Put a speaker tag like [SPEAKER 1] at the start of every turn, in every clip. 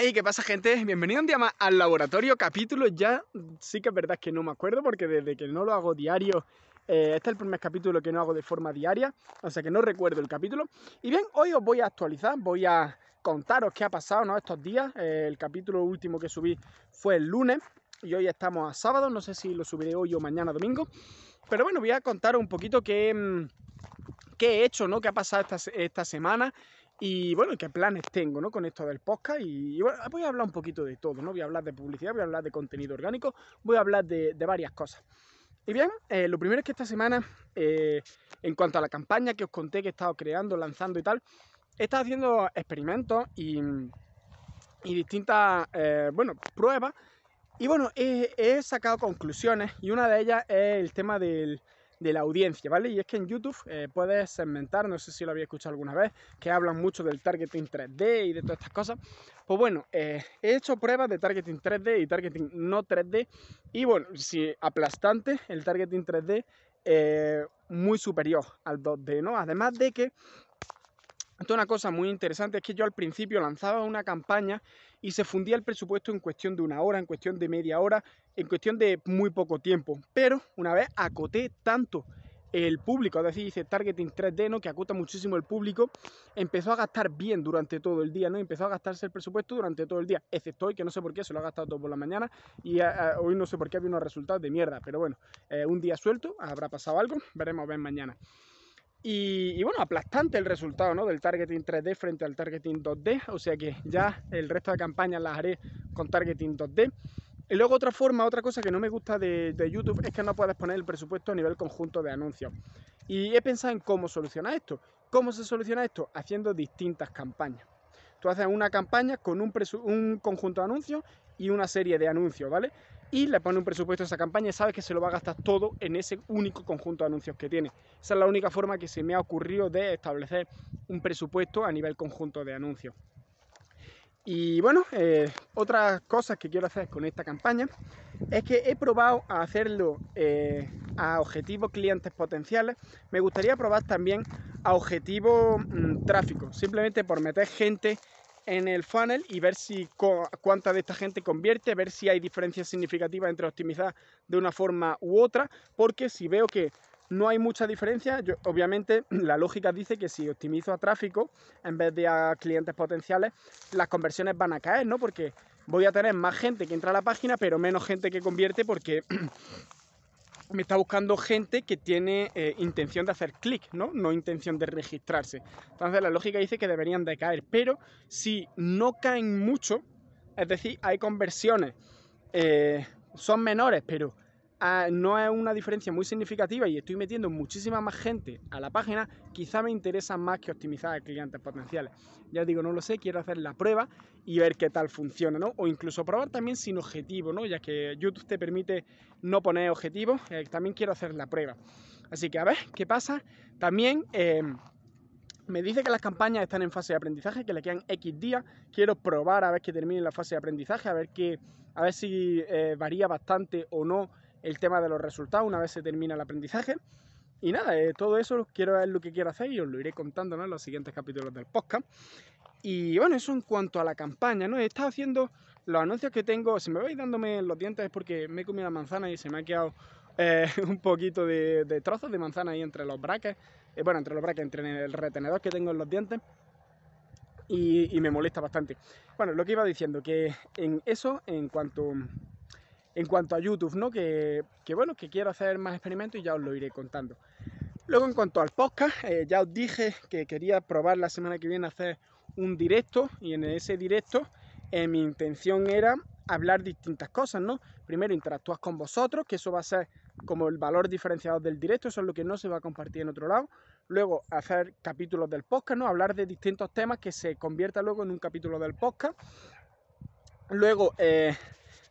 [SPEAKER 1] Hey, ¿qué pasa gente? Bienvenido un día más al laboratorio, capítulo ya, sí que es verdad que no me acuerdo porque desde que no lo hago diario, eh, este es el primer capítulo que no hago de forma diaria, o sea que no recuerdo el capítulo. Y bien, hoy os voy a actualizar, voy a contaros qué ha pasado ¿no? estos días. Eh, el capítulo último que subí fue el lunes y hoy estamos a sábado, no sé si lo subiré hoy o mañana domingo. Pero bueno, voy a contaros un poquito qué, mm, qué he hecho, ¿no? qué ha pasado esta, esta semana y bueno, qué planes tengo ¿no? con esto del podcast. Y, bueno, voy a hablar un poquito de todo, ¿no? Voy a hablar de publicidad, voy a hablar de contenido orgánico, voy a hablar de, varias cosas. Y bien, eh, lo primero es que esta semana, eh, en cuanto a la campaña que os conté que he estado creando, lanzando y tal, he estado haciendo experimentos y, distintas, eh, bueno, pruebas. Y bueno, he sacado conclusiones y una de ellas es el tema del, de la audiencia, ¿vale? Y es que en YouTube eh, puedes segmentar, no sé si lo había escuchado alguna vez, que hablan mucho del targeting 3D y de todas estas cosas. Pues bueno, eh, he hecho pruebas de targeting 3D y targeting no 3D. Y bueno, si aplastante, el targeting 3D eh, muy superior al 2D, ¿no? Además de que esto una cosa muy interesante, es que yo al principio lanzaba una campaña y se fundía el presupuesto en cuestión de una hora, en cuestión de media hora, en cuestión de muy poco tiempo. Pero una vez acoté tanto el público, es decir, hice targeting 3D, ¿no? que acota muchísimo el público, empezó a gastar bien durante todo el día, ¿no? Empezó a gastarse el presupuesto durante todo el día, excepto hoy, que no sé por qué, se lo ha gastado todo por la mañana, y eh, eh, hoy no sé por qué había unos resultados de mierda, pero bueno, eh, un día suelto, habrá pasado algo, veremos a mañana. Y, bueno, aplastante el resultado ¿no? del targeting 3D frente al targeting 2D, o sea que ya el resto de campañas las haré con targeting 2D. Y luego otra forma, otra cosa que no me gusta de, YouTube es que no puedes poner el presupuesto a nivel conjunto de anuncios. Y he pensado en cómo solucionar esto. ¿Cómo se soluciona esto? Haciendo distintas campañas. Tú haces una campaña con un, un conjunto de anuncios y una serie de anuncios, ¿vale? y le pone un presupuesto a esa campaña y sabes que se lo va a gastar todo en ese único conjunto de anuncios que tiene. Esa es la única forma que se me ha ocurrido de establecer un presupuesto a nivel conjunto de anuncios. Y bueno, eh, otras cosas que quiero hacer con esta campaña es que he probado a hacerlo eh, a objetivos clientes potenciales. Me gustaría probar también a objetivos mm, tráfico, simplemente por meter gente en el funnel y ver si cuánta de esta gente convierte, ver si hay diferencias significativas entre optimizar de una forma u otra, porque si veo que no hay mucha diferencia, obviamente la lógica dice que si optimizo a tráfico en vez de a clientes potenciales, las conversiones van a caer, ¿no? Porque voy a tener más gente que entra a la página, pero menos gente que convierte porque me está buscando gente que tiene eh, intención de hacer clic, ¿no? No intención de registrarse. Entonces la lógica dice que deberían de caer, pero si no caen mucho, es decir, hay conversiones, eh, son menores, pero Ah, no es una diferencia muy significativa y estoy metiendo muchísima más gente a la página, quizá me interesa más que optimizar a clientes potenciales. Ya digo, no lo sé, quiero hacer la prueba y ver qué tal funciona, ¿no? O incluso probar también sin objetivo, ¿no? Ya que YouTube te permite no poner objetivos, eh, también quiero hacer la prueba. Así que a ver qué pasa. También... Eh, me dice que las campañas están en fase de aprendizaje, que le quedan X días. Quiero probar a ver que termine la fase de aprendizaje, a ver, que, a ver si eh, varía bastante o no el tema de los resultados una vez se termina el aprendizaje. Y nada, eh, todo eso quiero ver lo que quiero hacer y os lo iré contando en los siguientes capítulos del podcast. Y bueno, eso en cuanto a la campaña, ¿no? He estado haciendo los anuncios que tengo, si me vais dándome los dientes es porque me he comido la manzana y se me ha quedado eh, un poquito de, trozos de manzana ahí entre los brackets, eh, bueno, entre los brackets, entre el retenedor que tengo en los dientes. Y, y me molesta bastante. Bueno, lo que iba diciendo, que en eso, en cuanto en cuanto a YouTube, ¿no? Que, bueno, que quiero hacer más experimentos y ya os lo iré contando. Luego en cuanto al podcast, eh, ya os dije que quería probar la semana que viene hacer un directo y en ese directo eh, mi intención era hablar distintas cosas, ¿no? Primero interactuar con vosotros, que eso va a ser como el valor diferenciado del directo, eso es lo que no se va a compartir en otro lado. Luego hacer capítulos del podcast, ¿no? Hablar de distintos temas que se convierta luego en un capítulo del podcast. Luego eh,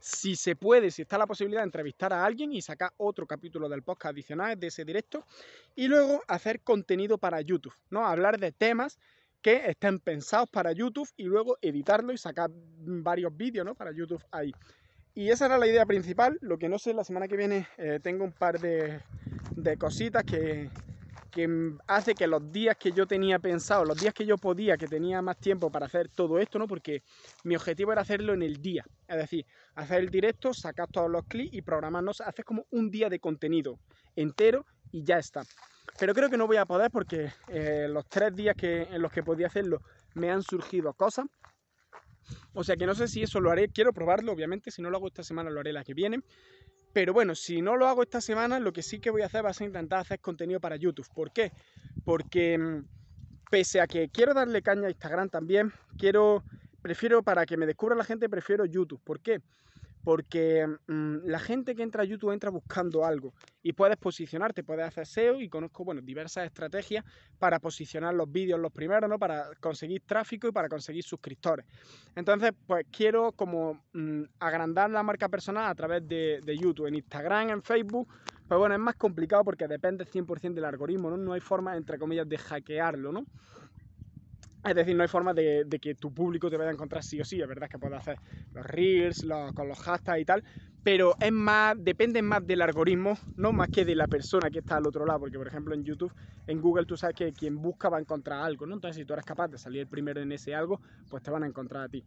[SPEAKER 1] si se puede, si está la posibilidad de entrevistar a alguien y sacar otro capítulo del podcast adicional de ese directo y luego hacer contenido para YouTube, ¿no? Hablar de temas que estén pensados para YouTube y luego editarlo y sacar varios vídeos, ¿no? Para YouTube ahí. Y esa era la idea principal, lo que no sé, la semana que viene eh, tengo un par de, de cositas que, que hace que los días que yo tenía pensado, los días que yo podía, que tenía más tiempo para hacer todo esto, ¿no? Porque mi objetivo era hacerlo en el día. Es decir, hacer el directo, sacar todos los clics y programarnos, hacer como un día de contenido entero y ya está. Pero creo que no voy a poder porque eh, los tres días que, en los que podía hacerlo me han surgido cosas. O sea que no sé si eso lo haré, quiero probarlo, obviamente, si no lo hago esta semana lo haré la que viene. Pero bueno, si no lo hago esta semana, lo que sí que voy a hacer va a ser intentar hacer contenido para YouTube. ¿Por qué? Porque mm, pese a que quiero darle caña a Instagram también, quiero, prefiero para que me descubra la gente, prefiero YouTube. ¿Por qué? Porque mm, la gente que entra a YouTube entra buscando algo y puedes posicionarte, puedes hacer SEO y conozco, bueno, diversas estrategias para posicionar los vídeos los primeros, ¿no? Para conseguir tráfico y para conseguir suscriptores. Entonces, pues quiero como mm, agrandar la marca personal a través de, YouTube, en Instagram, en Facebook, pues bueno, es más complicado porque depende 100% del algoritmo, ¿no? No hay forma, entre comillas, de hackearlo, ¿no? Es decir, no hay forma de, que tu público te vaya a encontrar sí o sí. Es verdad que puedes hacer los reels, con los hashtags y tal, pero es más, depende más del algoritmo, no más que de la persona que está al otro lado. Porque, por ejemplo, en YouTube, en Google, tú sabes que quien busca va a encontrar algo, ¿no? Entonces, si tú eres capaz de salir primero en ese algo, pues te van a encontrar a ti.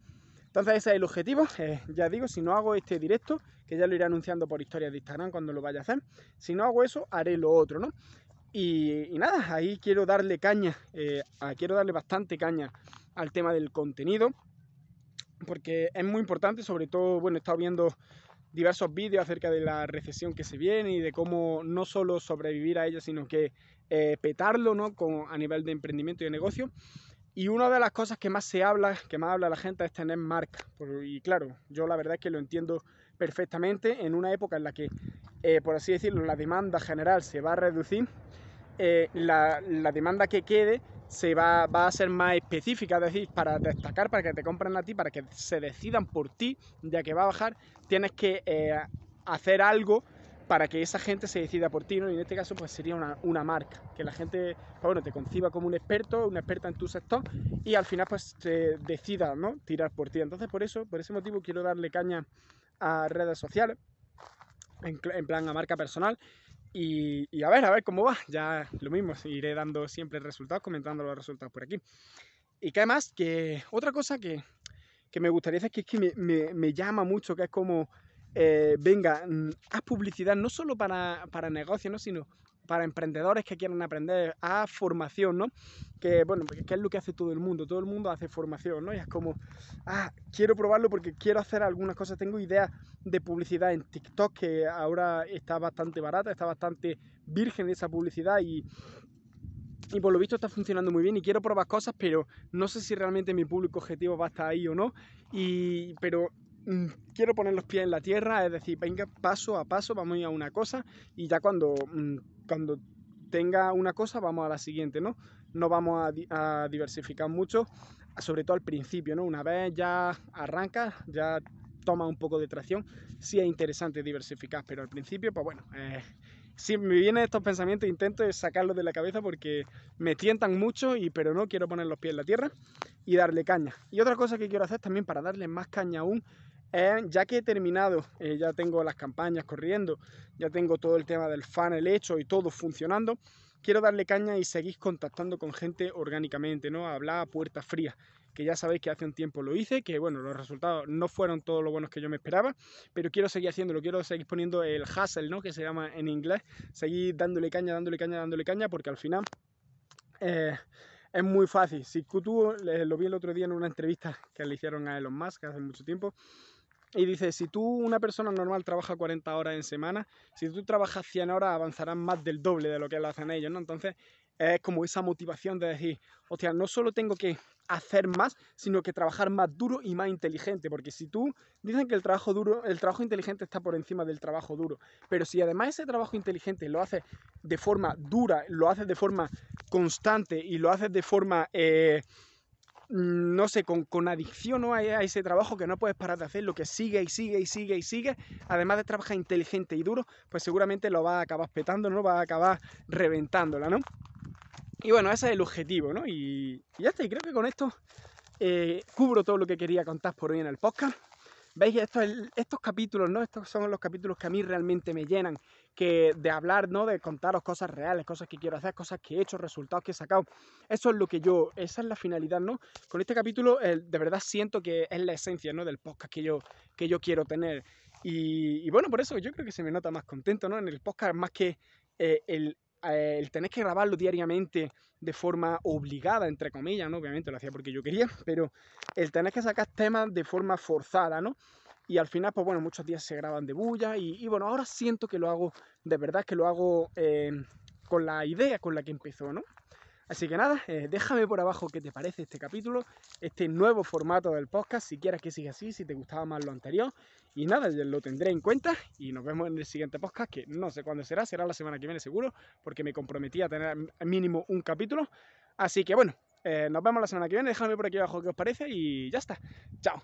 [SPEAKER 1] Entonces, ese es el objetivo. Eh, ya digo, si no hago este directo, que ya lo iré anunciando por historias de Instagram cuando lo vaya a hacer, si no hago eso, haré lo otro, ¿no? Y, nada, ahí quiero darle caña, eh, quiero darle bastante caña al tema del contenido, porque es muy importante, sobre todo, bueno, he estado viendo diversos vídeos acerca de la recesión que se viene y de cómo no solo sobrevivir a ella, sino que eh, petarlo ¿no? A nivel de emprendimiento y de negocio. Y una de las cosas que más se habla, que más habla la gente, es tener marca. Y claro, yo la verdad es que lo entiendo perfectamente en una época en la que, eh, por así decirlo, la demanda general se va a reducir eh, la, demanda que quede se va, a ser más específica, es decir, para destacar, para que te compren a ti, para que se decidan por ti, ya que va a bajar, tienes que eh, hacer algo para que esa gente se decida por ti, ¿no? Y en este caso, pues sería una, marca, que la gente, pues, bueno, te conciba como un experto, una experta en tu sector, y al final, pues, te decida, ¿no? Tirar por ti. Entonces, por eso, por ese motivo, quiero darle caña a redes sociales, en plan a marca personal, y, a ver, a ver cómo va. Ya lo mismo, iré dando siempre resultados, comentando los resultados por aquí. Y que además, que otra cosa que, me gustaría decir que es que me, llama mucho, que es como, eh, venga, mm, haz publicidad no solo para, para negocios, ¿no? sino para emprendedores que quieren aprender a formación, ¿no? Que, bueno, que es lo que hace todo el mundo, todo el mundo hace formación, ¿no? Y es como, ah, quiero probarlo porque quiero hacer algunas cosas, tengo ideas de publicidad en TikTok que ahora está bastante barata, está bastante virgen esa publicidad y, y por lo visto está funcionando muy bien y quiero probar cosas, pero no sé si realmente mi público objetivo va a estar ahí o no. Y, pero mm, quiero poner los pies en la tierra, es decir, venga paso a paso, vamos a ir a una cosa y ya cuando mm, cuando tenga una cosa vamos a la siguiente, ¿no? No vamos a, diversificar mucho, sobre todo al principio, ¿no? Una vez ya arranca, ya toma un poco de tracción, sí es interesante diversificar, pero al principio, pues bueno, eh, si me vienen estos pensamientos intento sacarlos de la cabeza porque me tientan mucho, y, pero no quiero poner los pies en la tierra y darle caña. Y otra cosa que quiero hacer también para darle más caña aún ya que he terminado, eh, ya tengo las campañas corriendo, ya tengo todo el tema del funnel hecho y todo funcionando, quiero darle caña y seguir contactando con gente orgánicamente, ¿no? Hablar a puerta fría, que ya sabéis que hace un tiempo lo hice, que bueno, los resultados no fueron todos los buenos que yo me esperaba, pero quiero seguir haciéndolo, quiero seguir poniendo el hustle, ¿no? Que se llama en inglés, seguir dándole caña, dándole caña, dándole caña, porque al final... Eh, es muy fácil. Si tú lo vi el otro día en una entrevista que le hicieron a Elon Musk hace mucho tiempo, y dice, si tú, una persona normal, trabaja 40 horas en semana, si tú trabajas 100 horas, avanzarás más del doble de lo que hacen ellos, ¿no? Entonces, es como esa motivación de decir, hostia, no solo tengo que hacer más, sino que trabajar más duro y más inteligente, porque si tú, dicen que el trabajo duro, el trabajo inteligente está por encima del trabajo duro, pero si además ese trabajo inteligente lo haces de forma dura, lo haces de forma constante y lo haces de forma... Eh, no sé, con, adicción a, ese trabajo que no puedes parar de hacer, lo que sigue y sigue y sigue y sigue, además de trabajar inteligente y duro, pues seguramente lo va a acabar petando, ¿no? Va a acabar reventándola, ¿no? Y bueno, ese es el objetivo, ¿no? Y, ya está, y creo que con esto eh, cubro todo lo que quería contar por hoy en el podcast. Veis estos, estos capítulos, ¿no? Estos son los capítulos que a mí realmente me llenan, que de hablar, ¿no? De contaros cosas reales, cosas que quiero hacer, cosas que he hecho, resultados que he sacado. Eso es lo que yo, esa es la finalidad, ¿no? Con este capítulo de verdad siento que es la esencia, ¿no? Del podcast que yo, que yo quiero tener. Y, bueno, por eso yo creo que se me nota más contento, ¿no? En el podcast, más que eh, el, eh, el tener que grabarlo diariamente de forma obligada, entre comillas, ¿no? Obviamente lo hacía porque yo quería, pero el tener que sacar temas de forma forzada, ¿no? Y al final, pues bueno, muchos días se graban de bulla y, bueno, ahora siento que lo hago, de verdad que lo hago eh, con la idea con la que empezó, ¿no? Así que nada, eh, déjame por abajo qué te parece este capítulo, este nuevo formato del podcast, si quieres que siga así, si te gustaba más lo anterior. Y nada, lo tendré en cuenta y nos vemos en el siguiente podcast, que no sé cuándo será, será la semana que viene seguro, porque me comprometí a tener mínimo un capítulo. Así que bueno, eh, nos vemos la semana que viene, déjame por aquí abajo qué os parece y ya está. Chao.